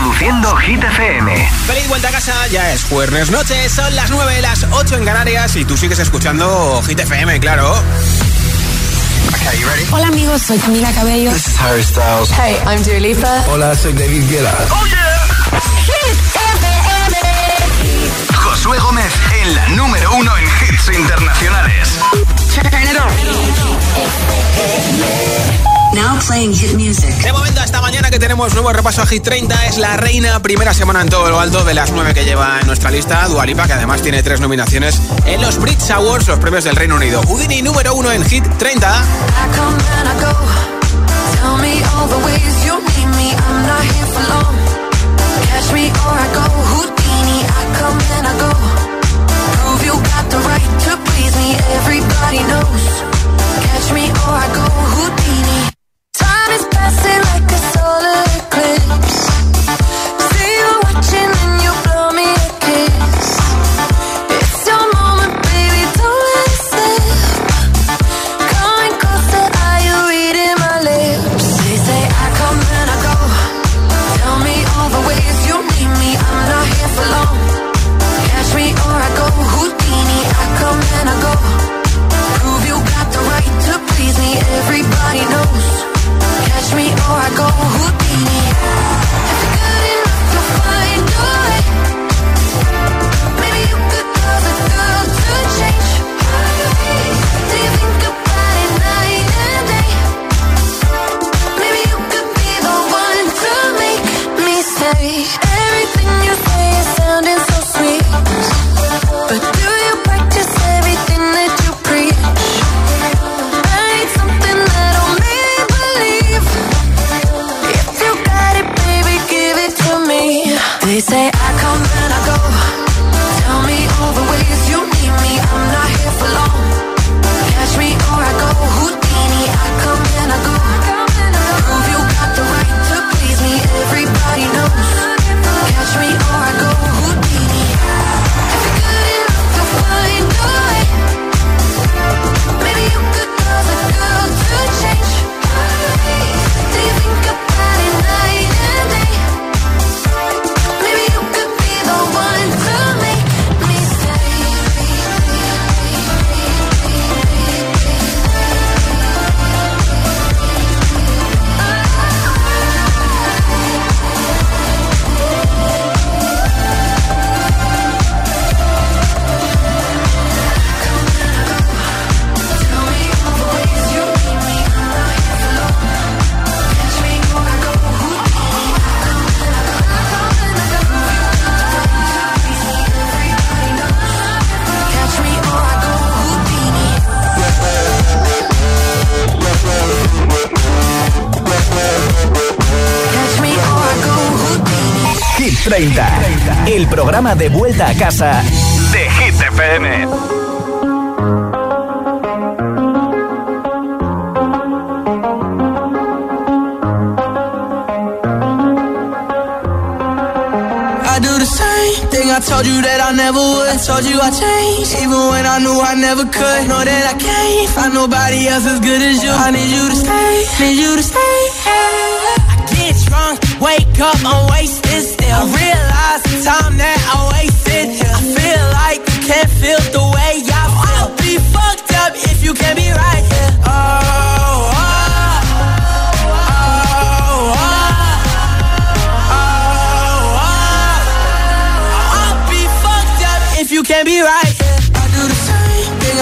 Reproduciendo Hit FM. Feliz vuelta a casa, ya es jueves noche, son las 9, las 8 en Canarias y tú sigues escuchando Hit FM, claro. Okay, you ready? Hola amigos, soy Camila Cabello. This is Harry Styles. Hey, I'm Dua Lipa. Hola, soy David Guetta. Oh yeah. Hit FM. Josué Gómez en la número uno en hits internacionales. Turn it on. Now playing hit music. De momento, hasta mañana que tenemos nuevo repaso a Hit 30, es la reina, primera semana en todo lo alto de las nueve que lleva en nuestra lista, Dualipa, que además tiene tres nominaciones en los Brits Awards, los premios del Reino Unido. Houdini número uno en Hit 30. Everybody knows. Catch me or I go Houdini. Passing like a solar eclipse. See you watching vuelta a casa de Hit FM. I do the same thing I told you that I never would. I told you I changed, even when I knew I never could. Know that I can't find nobody else as good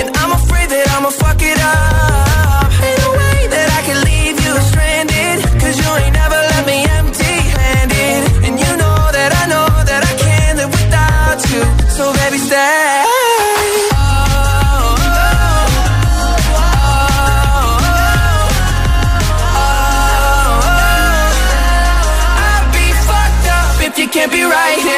And I'm afraid that I'ma fuck it up. Ain't no way that I can leave you stranded. Cause you ain't never left me empty handed. And you know that I know that I can't live without you. So baby, stay. Can't be right here.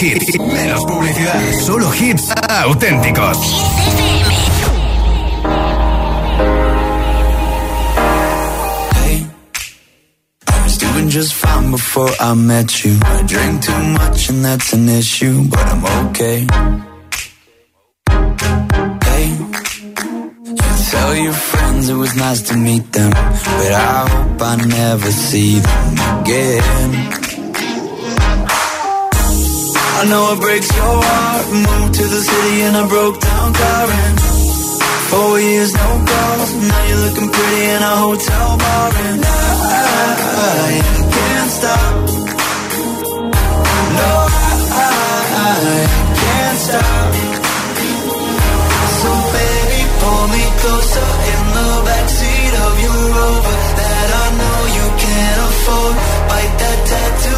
Hits, menos publicidad, solo hits auténticos. Hey, I was doing just fine before I met you. I drink too much and that's an issue, but I'm okay. Hey, you tell your friends it was nice to meet them, but I hope I never see them again. I know it breaks your heart. Moved to the city in a broke down car and four years no calls. Now you're looking pretty in a hotel bar and I, can't stop. No, I, can't stop. So baby, pull me closer in the backseat of your Rover that I know you can't afford. Bite that tattoo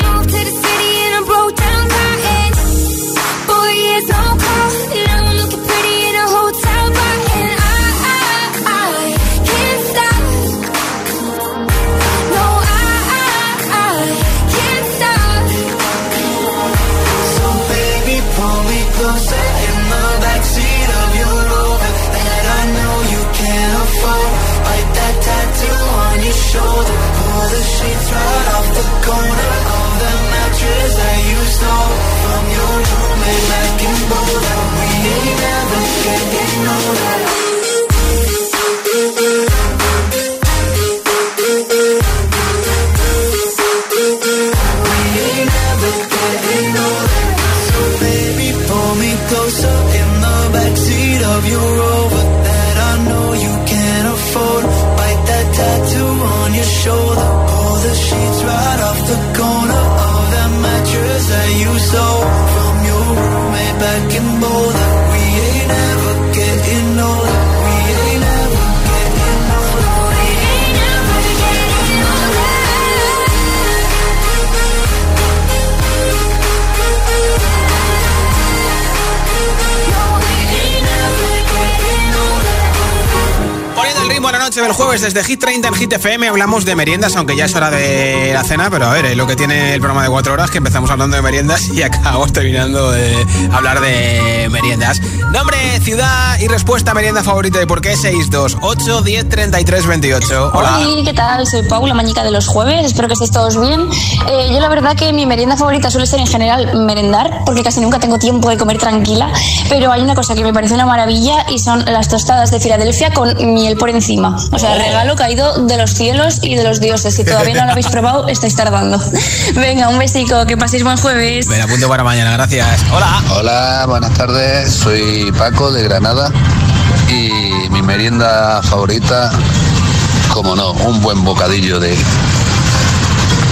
Desde Hit 30 en Hit FM hablamos de meriendas, aunque ya es hora de la cena, pero a ver, es lo que tiene el programa de cuatro horas, que empezamos hablando de meriendas y acabamos terminando de hablar de meriendas. Nombre, ciudad y respuesta merienda favorita y por qué 628 10 33 28. Hola. Hola, ¿qué tal? Soy Paula, mañica de los jueves. Espero que estéis todos bien. Eh, yo la verdad que mi merienda favorita suele ser en general merendar, porque casi nunca tengo tiempo de comer tranquila. Pero hay una cosa que me parece una maravilla y son las tostadas de Filadelfia con miel por encima. O sea, regalo caído de los cielos y de los dioses. Si todavía no lo habéis probado, estáis tardando. Venga, un besico, que paséis buen jueves. Me apunto para mañana, gracias. Hola. Hola, buenas tardes. Soy Paco de Granada y mi merienda favorita, como no, un buen bocadillo de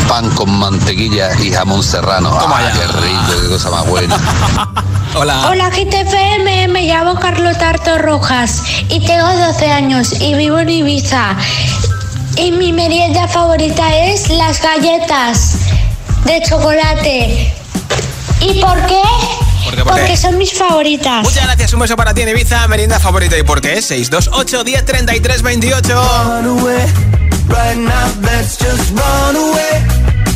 pan con mantequilla y jamón serrano. Toma Ah, ya. qué rico, qué cosa más buena. Hola. Hola GTFM, me llamo Carlos Tarto Rojas y tengo 12 años y vivo en Ibiza. Y mi merienda favorita es las galletas de chocolate. ¿Y por qué? ¿Por qué, por Porque qué? son mis favoritas. Muchas gracias, un beso para ti en Ibiza, merienda favorita y por qué 628 10 33 28. Right now, let's just run away.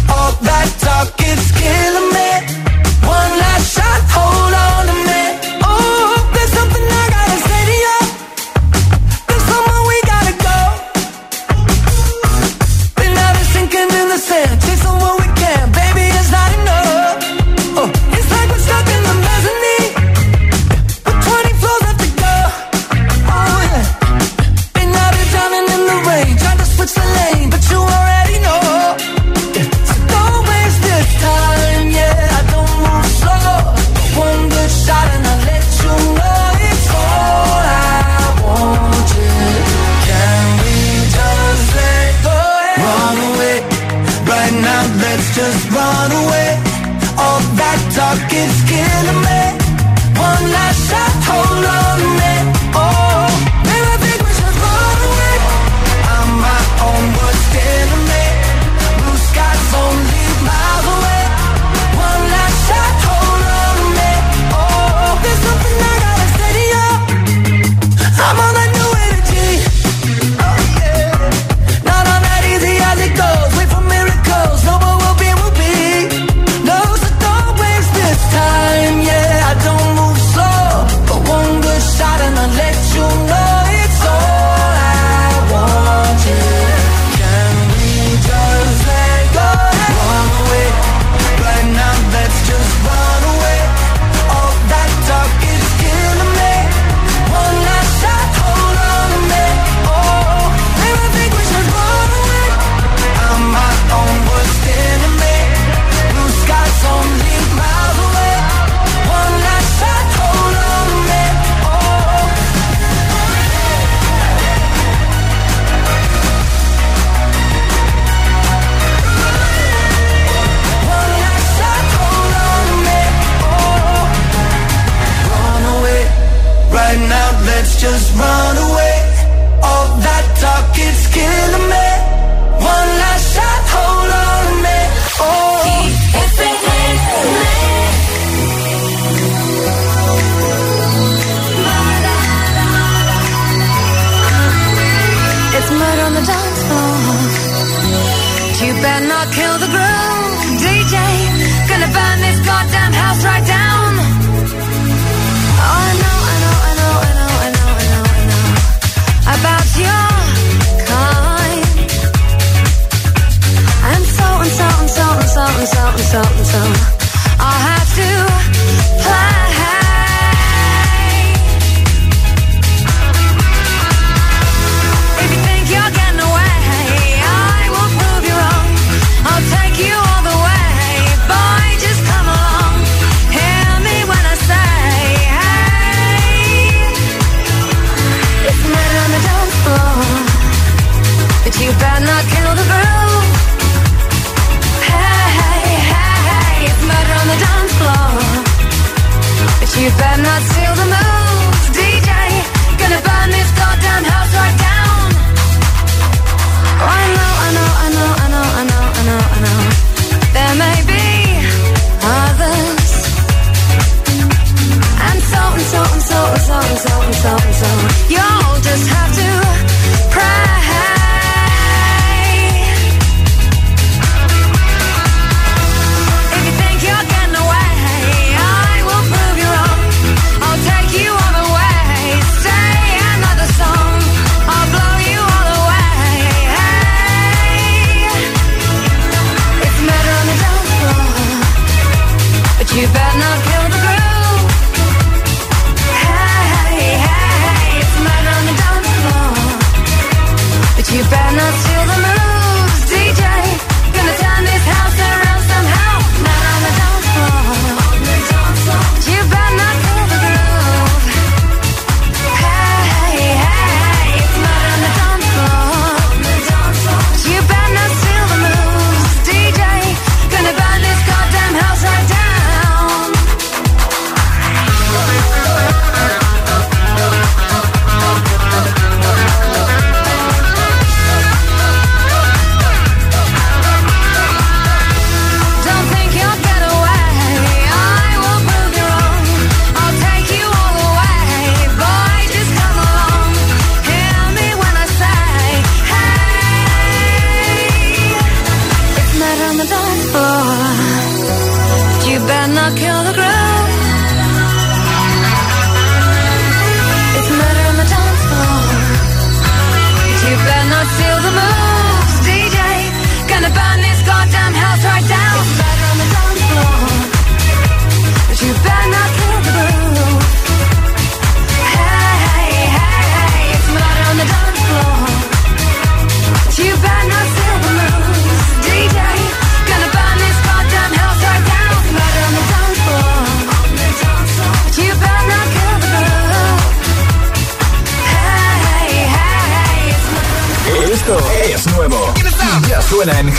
All that talk is killing me. One last shot.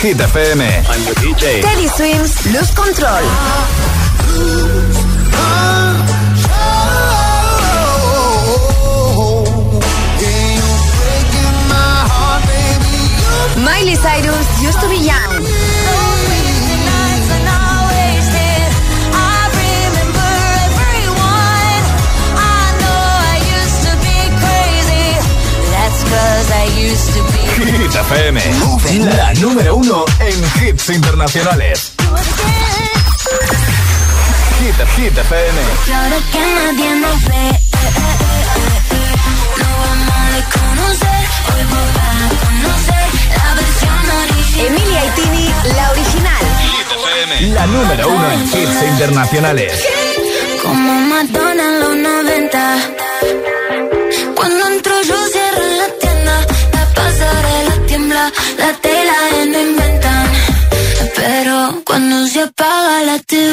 Hit FM. Teddy Swims, Luz Control. Miley Cyrus, Used to be Young. Hit FM, número uno en hits internacionales. Hit, Hit FM. Claro que nadie nos ve. No vamos a conocer, hoy vamos a conocer la versión original. Emilia y Tini, la original. La número uno en hits internacionales. Como Madonna en los 90. Cuando entro yo cierro la tienda. La pasarela tiembla, la tela cuando se apaga la TV,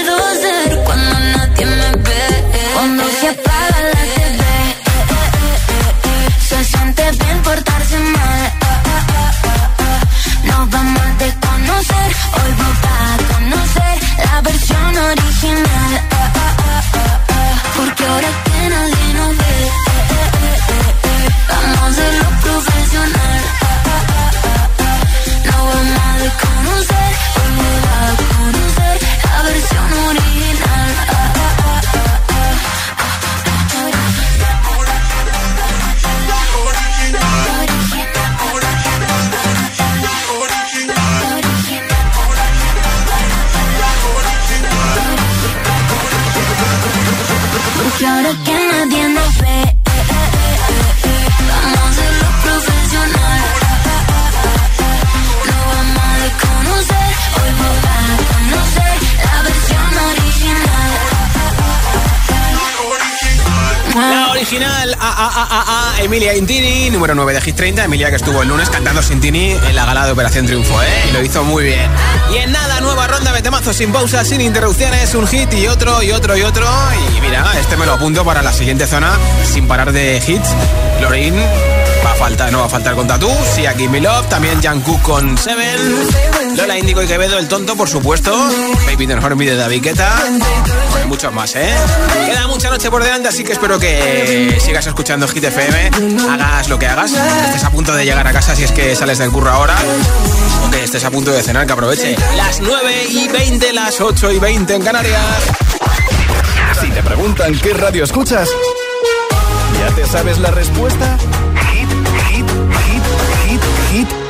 versión original. Original, a, Emilia Intini, número 9 de Hit 30. Emilia que estuvo el lunes cantando sin Tini en la gala de Operación Triunfo, ¿eh? Lo hizo muy bien. Y en nada, nueva ronda de temazos sin pausas, sin interrupciones, un hit y otro y otro y otro. Y mira, este me lo apunto para la siguiente zona, sin parar de hits. Lorin, va a faltar, no va a faltar con Tatu, sí, aquí Mi Love, también Jungkook con Seven, Lola Índigo y Quevedo, El Tonto, por supuesto, Baby Don't de David Guetta, muchos más, ¿eh? Queda mucha noche por delante, así que espero que sigas escuchando Hit FM, hagas lo que hagas, estés a punto de llegar a casa si es que sales del curro ahora, o que estés a punto de cenar, que aproveche. Las 9 y 20, las 8 y 20 en Canarias. Si te preguntan qué radio escuchas, ¿ya te sabes la respuesta?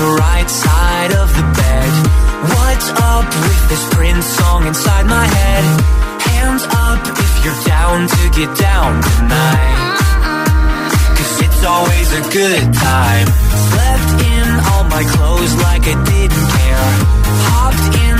The right side of the bed. What's up with this Prince song inside my head? Hands up if you're down to get down tonight. Cause it's always a good time. Slept in all my clothes like I didn't care. Hopped into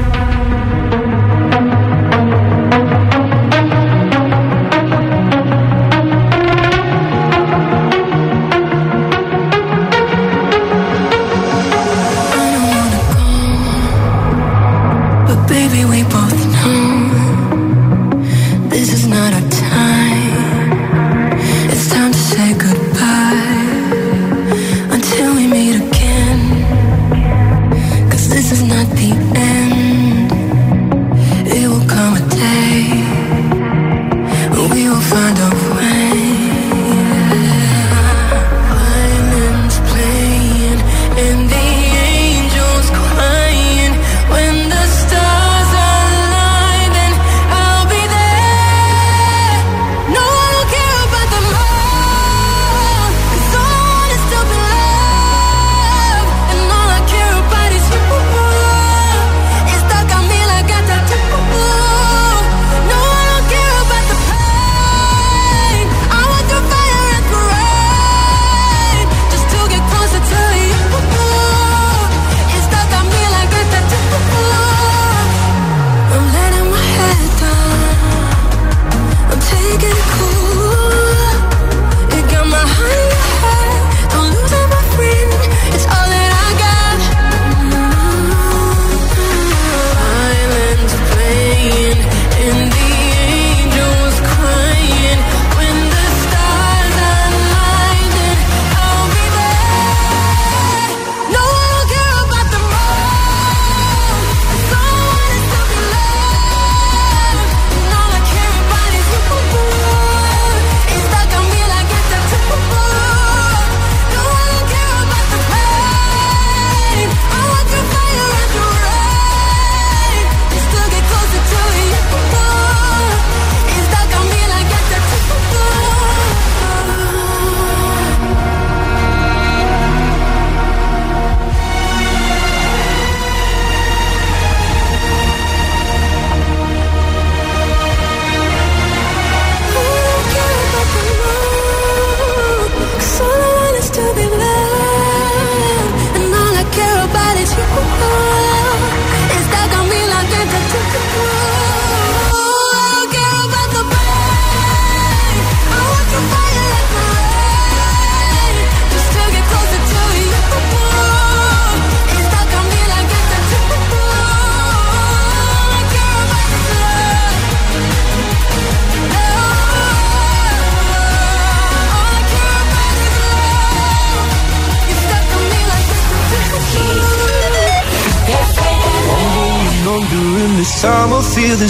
Maybe we both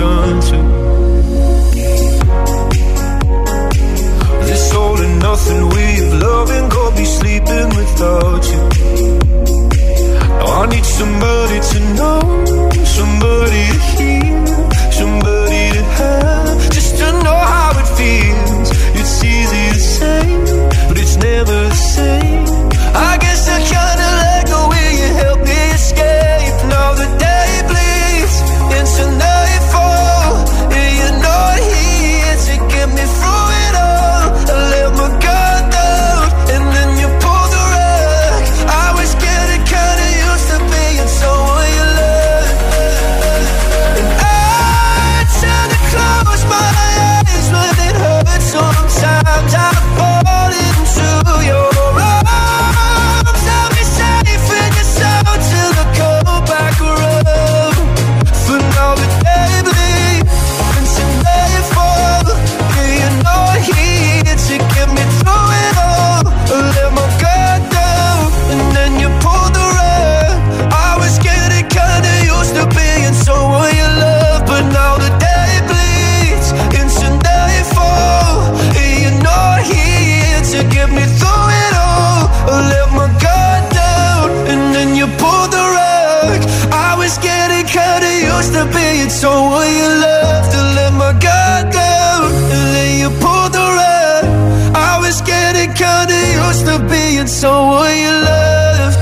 return. This all and nothing we've loved and go be sleeping without you. Now I need somebody to know. So will you love to let my guard down and then? I was getting kinda used to being you love.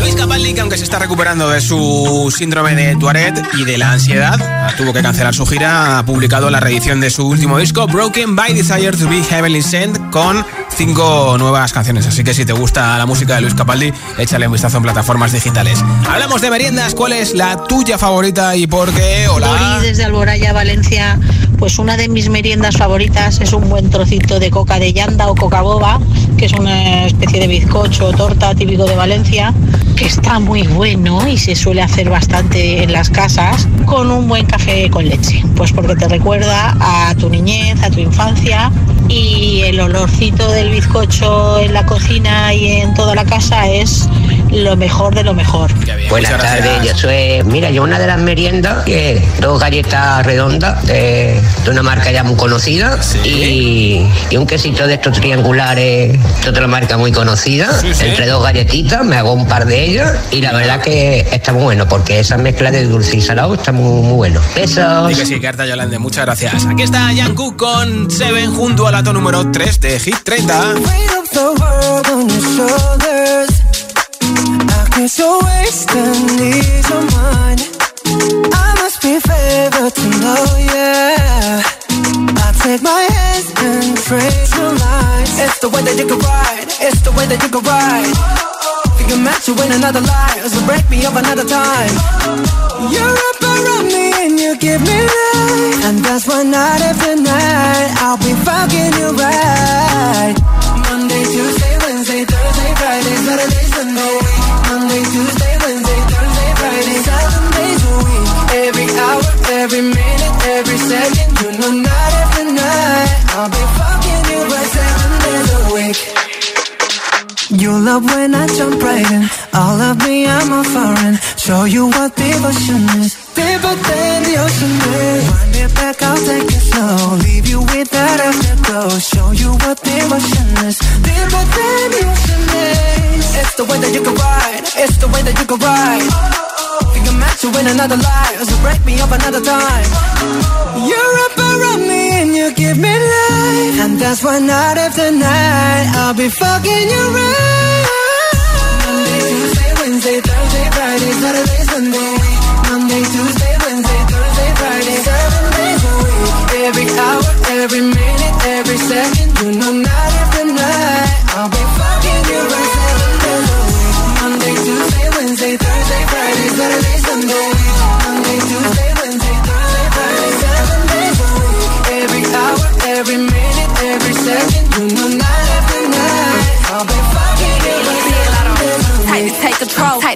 Luis Capaldi, que aunque se está recuperando de su síndrome de Tourette y de la ansiedad, tuvo que cancelar su gira, ha publicado la reedición de su último disco, Broken by Desire to be Heavenly Sent, con cinco nuevas canciones. Así que si te gusta la música de Luis Capaldi, échale un vistazo en plataformas digitales. Hablamos de meriendas, ¿cuál es la tuya favorita y por qué? Hola. Dori desde Alboraya, Valencia. Pues una de mis meriendas favoritas es un buen trocito de coca de llanda o coca boba, que es una especie de bizcocho o torta típico de Valencia, que está muy bueno y se suele hacer bastante en las casas con un buen café con leche. Pues porque te recuerda a tu niñez, a tu infancia y el olorcito del bizcocho en la cocina y en toda la casa es lo mejor de lo mejor. Buenas tardes, yo soy. Mira, yo una de las meriendas que dos galletas redondas de, de una marca ya muy conocida y, y un quesito de estos triangulares de otra marca muy conocida. Sí, sí. Entre dos galletitas me hago un par de ellas y la verdad que está muy bueno porque esa mezcla de dulce y salado está muy, muy bueno. Besos. Y que sí, Carta Yolande, muchas gracias. Aquí está Jungkook con Seven junto al lato número 3 de Hit 30. Weight of the world on your shoulders. I guess your waist and knees are mine. I must be favored to know, yeah. I take my hands and trace the lines. It's the way that you can ride. It's the way that you can ride. Think you meant to win another life, so break me up another time. You're up around me and you give me life, and that's why night after night I'll be fucking you right. Monday, Tuesday, Wednesday, Thursday, Friday, Saturday, Sunday. Monday, Tuesday, Wednesday, Thursday, Friday, seven days a week. Every hour, every minute, every second, you know, night after night, I'll be fucking you right seven days a week. You love when I jump right in. All of me, I'm a foreign. Show you what devotion is. Deeper than the ocean is. Wind it back, I'll take it slow. Leave you with that afterglow. Show you what devotion is. Deeper than the ocean is. It's the way that you can ride. It's the way that you can ride. Think I'm meant to win another life. So break me up another time. You're up around me and you give me life. And that's why night after night I'll be fucking you right. Monday, Tuesday, Wednesday, Thursday, Friday, Saturday, Sunday. Monday, Tuesday, Wednesday, Thursday, Friday, seven days a week. Every hour, every minute,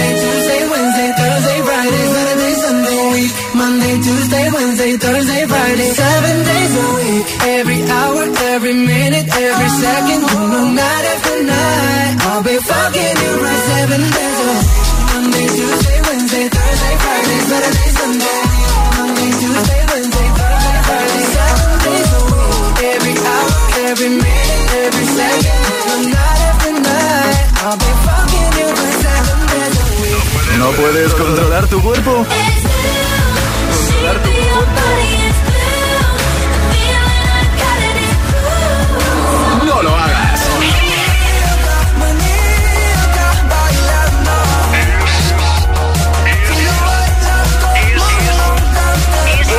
Monday, Tuesday, Wednesday, Thursday, Friday, Saturday, Sunday, week. Monday, Tuesday, Wednesday, Thursday, Friday, seven days a week. Every hour, every minute, every second, you know, puedes controlar tu cuerpo? No lo hagas.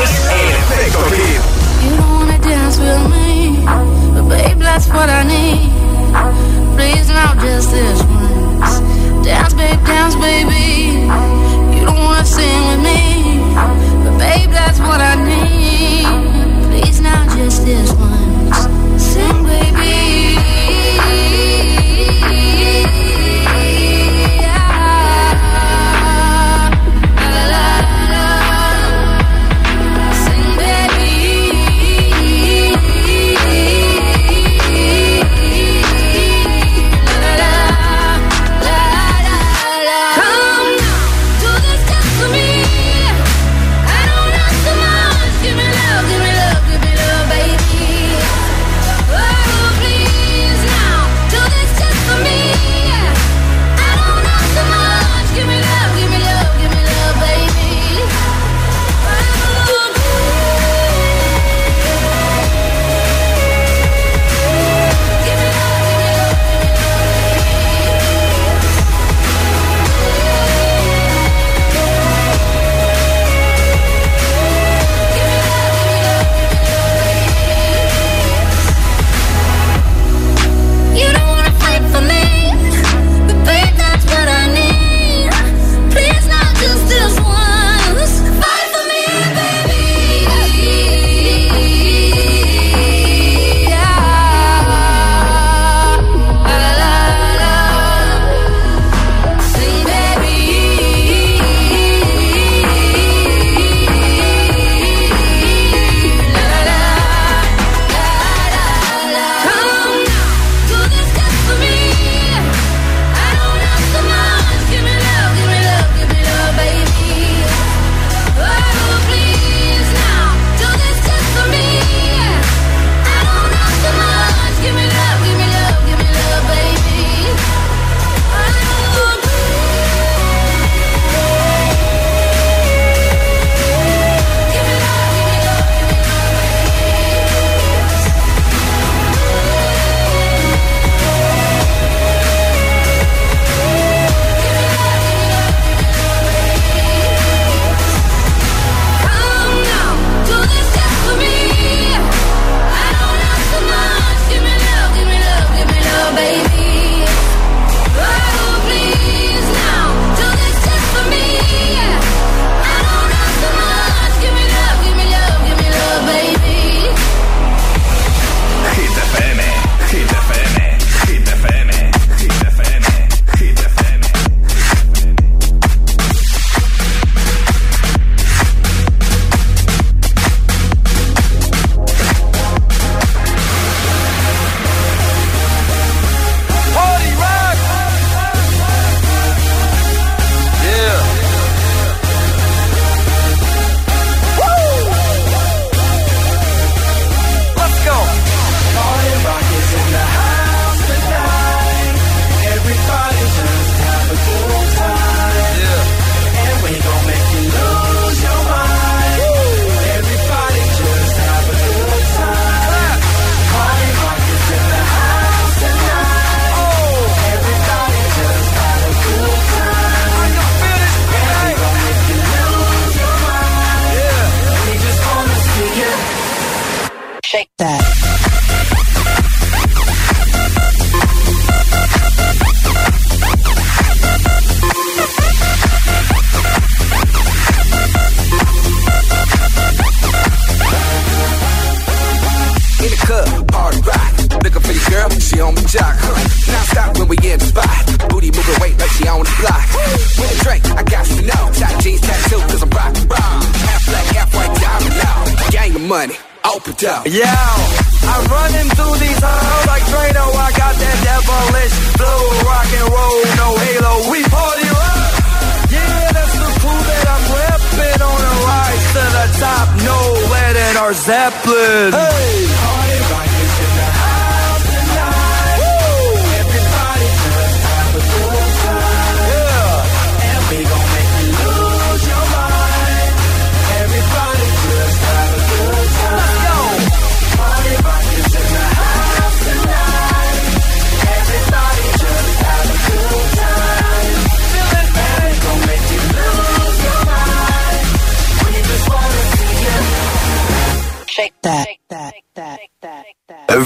Es el efecto with me, that's what I need. Please just. Dance, babe, dance, baby. You don't wanna sing with me, but babe, that's what I need. Please, now just this one.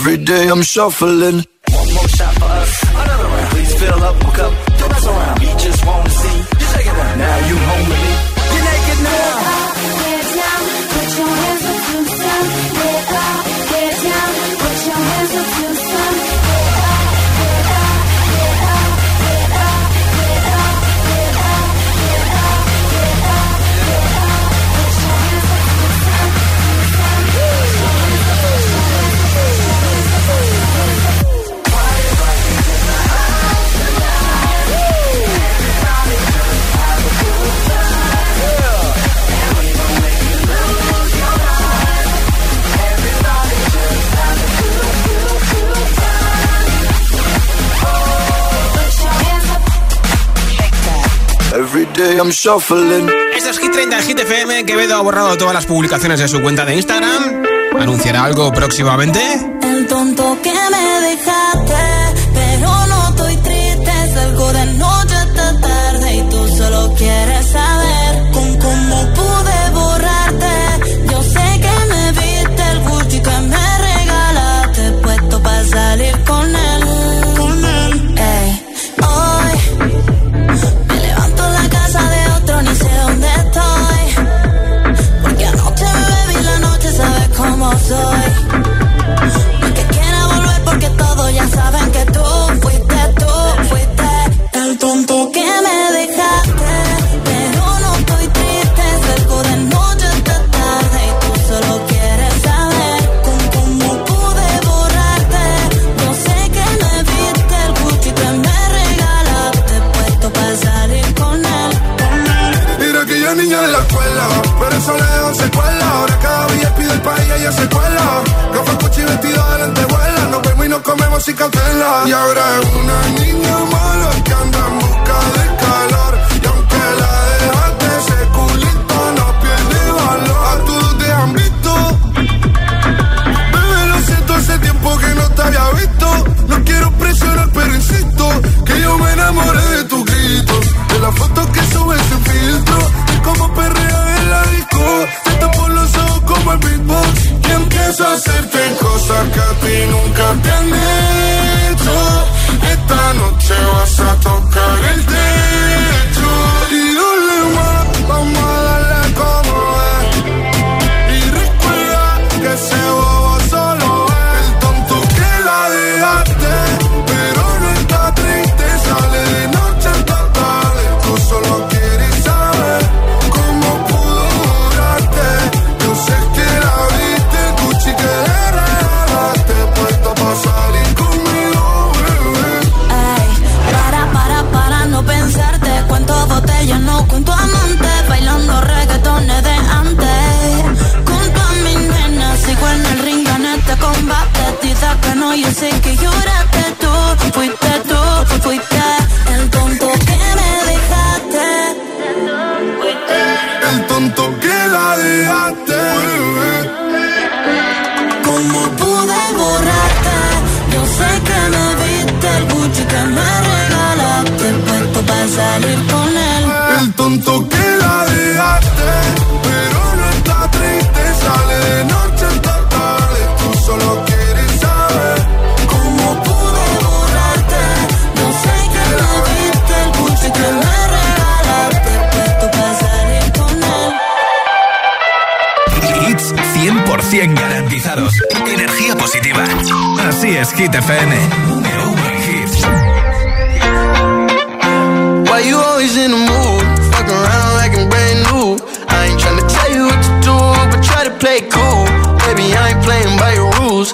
Every day I'm shuffling. One more shot for us, another round. Please fill up a cup day I'm shuffling. Esto es Hit 30 Hit FM. Quevedo ha borrado todas las publicaciones de su cuenta de Instagram. ¿Anunciará algo próximamente? El tonto que me dejaste. el tonto que la dejaste. energía positiva. Así es, Hit FM. Why you always in the mood? Fuck around like I'm brand new. I ain't tryna tell you what to do, but try to play cool. Baby, I ain't playing by your rules.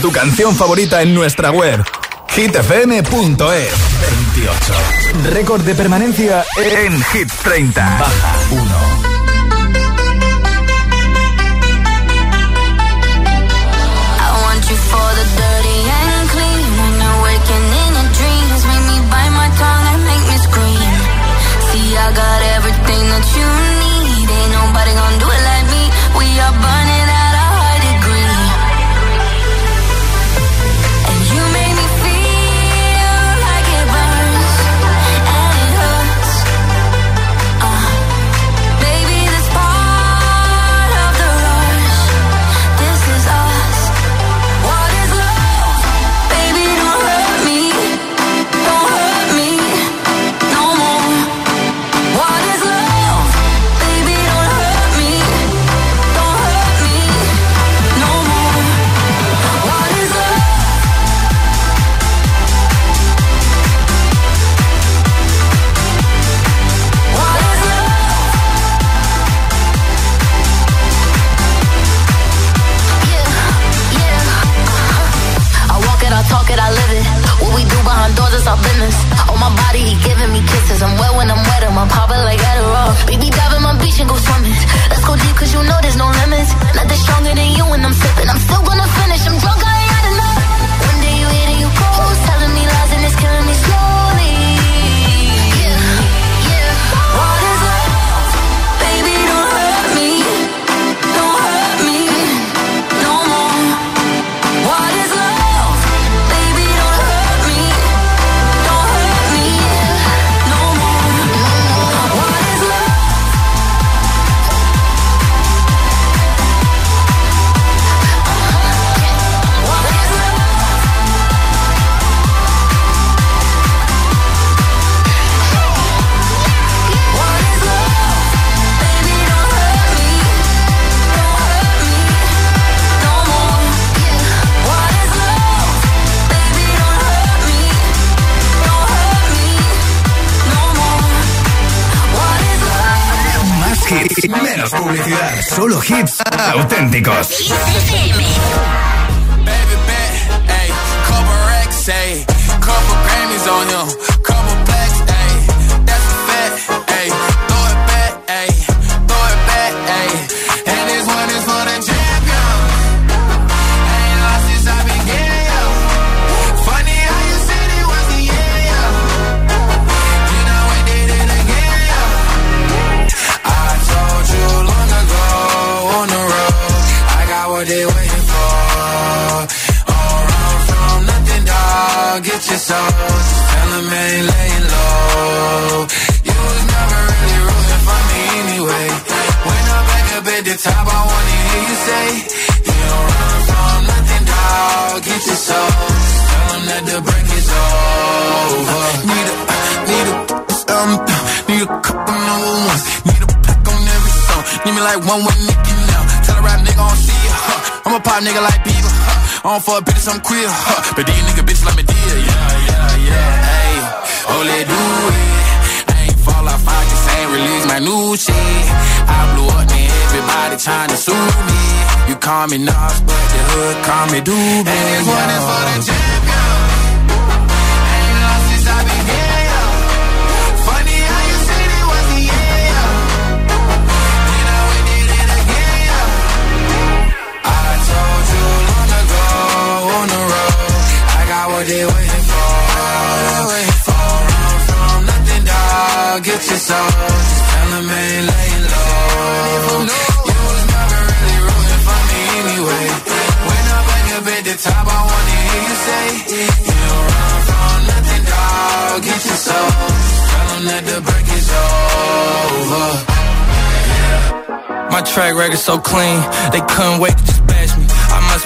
tu canción favorita en nuestra web hitfm.es 28. Récord de permanencia en Hit 30. Baja 1. Soul. Tell them ain't laying low. You was never really rooting for me anyway. When I'm back up at the top, I wanna hear you say, You don't run from nothing, dog. Get your soul. Tell them that the break is over. Need a, need a, um, need a couple number ones. Need a pack on every song. Need me like one with Nicky now. Tell a rap nigga I don't see ya. Huh. I'm a pop nigga like Bieber. I don't fuck bitches, I'm queer. Huh. But these nigga bitches like me dear. Yeah, yeah, oh, let do it. I ain't fall off, I just ain't release my new shit. I blew up, man. Everybody trying to sue me. You call me Nas, but the hood call me Doobie. And this one is for the champion. Ain't lost since I began, yo. Funny low. You was never really rooting for me anyway. When I'm back up at the top, I wanna hear you say, You run from nothing, dog. Get that the break is over. My track record so clean, they couldn't wait to just. I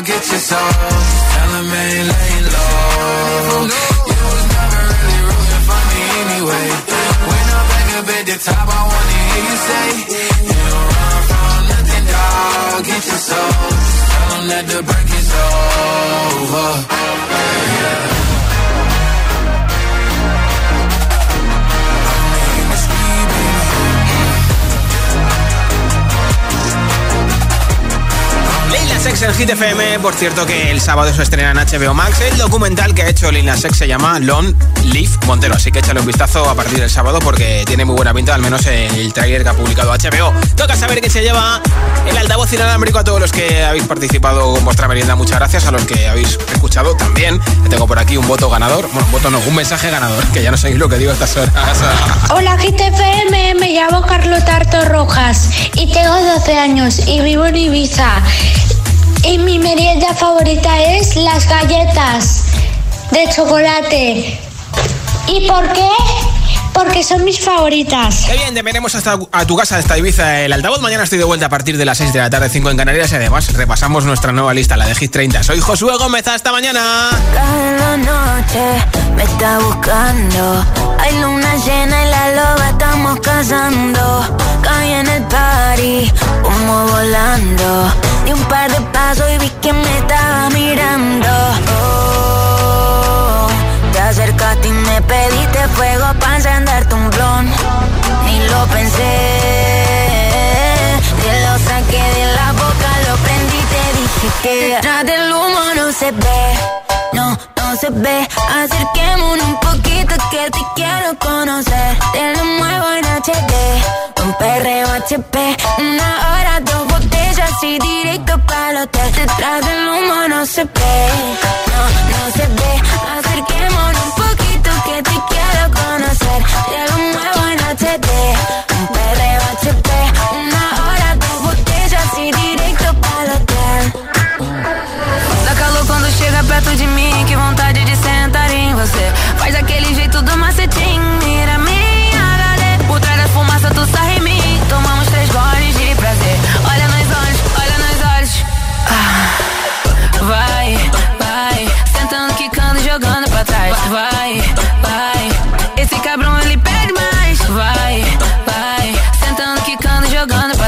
Dog. Get your soul. Tell them ain't laying low. You was never really rooting for me anyway. When I'm back up at the top, I wanna hear you say, You don't run from nothing, dog. Get your soul. Tell them that the break is over. Lil Nas X en Hit FM, por cierto que el sábado se estrena en HBO Max el documental que ha hecho Lil Nas X se llama Long Live Montero, así que échale un vistazo a partir del sábado porque tiene muy buena pinta, al menos en el trailer que ha publicado HBO. Toca saber que se lleva el altavoz inalámbrico a todos los que habéis participado con vuestra merienda, muchas gracias a los que habéis escuchado también. Tengo por aquí un voto ganador, bueno, voto no, un mensaje ganador, que ya no sabéis lo que digo a estas horas. Hola GTFM, me llamo Carlota Arto Rojas y tengo 12 años y vivo en Ibiza. Y mi merienda favorita es las galletas de chocolate. ¿Y por qué? Porque son mis favoritas. Qué bien, te veremos hasta a tu casa hasta Ibiza el altavoz. Mañana estoy de vuelta a partir de las 6 de la tarde, 5 en Canarias. Y además repasamos nuestra nueva lista, la de Hit 30. Soy Josué Gómez, hasta mañana. Cada noche me está buscando. Hay luna llena y la loba estamos cazando. Caí en el party, como volando. Di un par de pasos y vi que me estaba mirando. Oh, te acercaste y me pediste fuego para encenderte un blon. Ni lo pensé. Te lo saqué de la boca, lo prendí y te dije que detrás del humo no se ve. No, no se ve. Acerquémonos un poquito que te quiero conocer. Te lo muevo en HD. Un perreo HP. Una hora, dos botellas y directo para el hotel. Detrás del humo no se ve. No, no se ve. Acerquémonos un poquito que te quiero conocer. Te lo muevo en HD. Un perreo HP. Una hora, dos botellas y directo para el hotel. Dá calor quando chega perto de mim, que vontade de sentar em você. Faz aquele jeito do macetinho,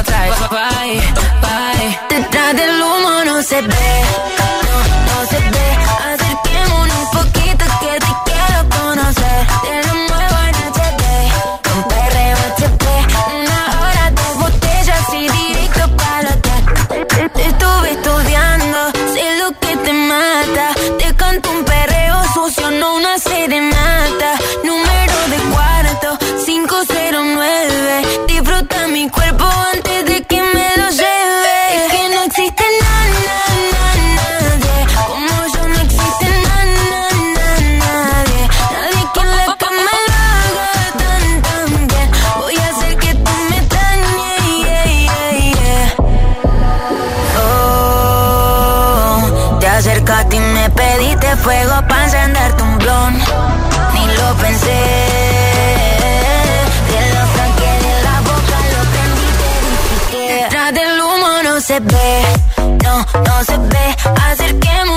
jogando pra trás. Vai, vai. Detrás del humo no se ve, fuego para encenderte un blon. Ni lo pensé. Te lo saqué de la boca, lo prendí, te dije. Detrás del humo no se ve, no, no se ve. Acerquemos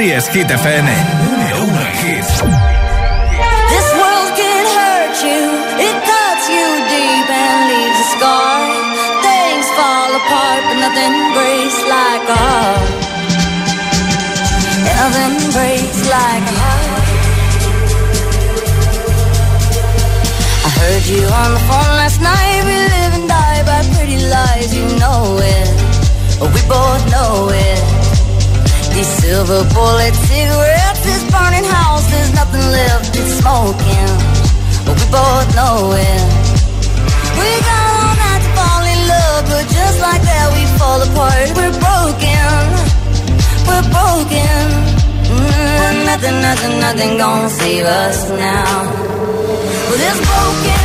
Así es, Hit FM. This world can hurt you. It cuts you deep and leaves a scar. Things fall apart, but nothing breaks like a heart. Nothing breaks like a heart. I heard you on the phone last night. We live and die by pretty lies. You know it. We both know it. These silver bullet cigarettes, this burning house, there's nothing left, but smoking. But we both know it. We got all night to fall in love, but just like that, we fall apart. We're broken. We're broken. Mm, nothing, nothing, nothing gonna save us now. Well, this broken.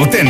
Autente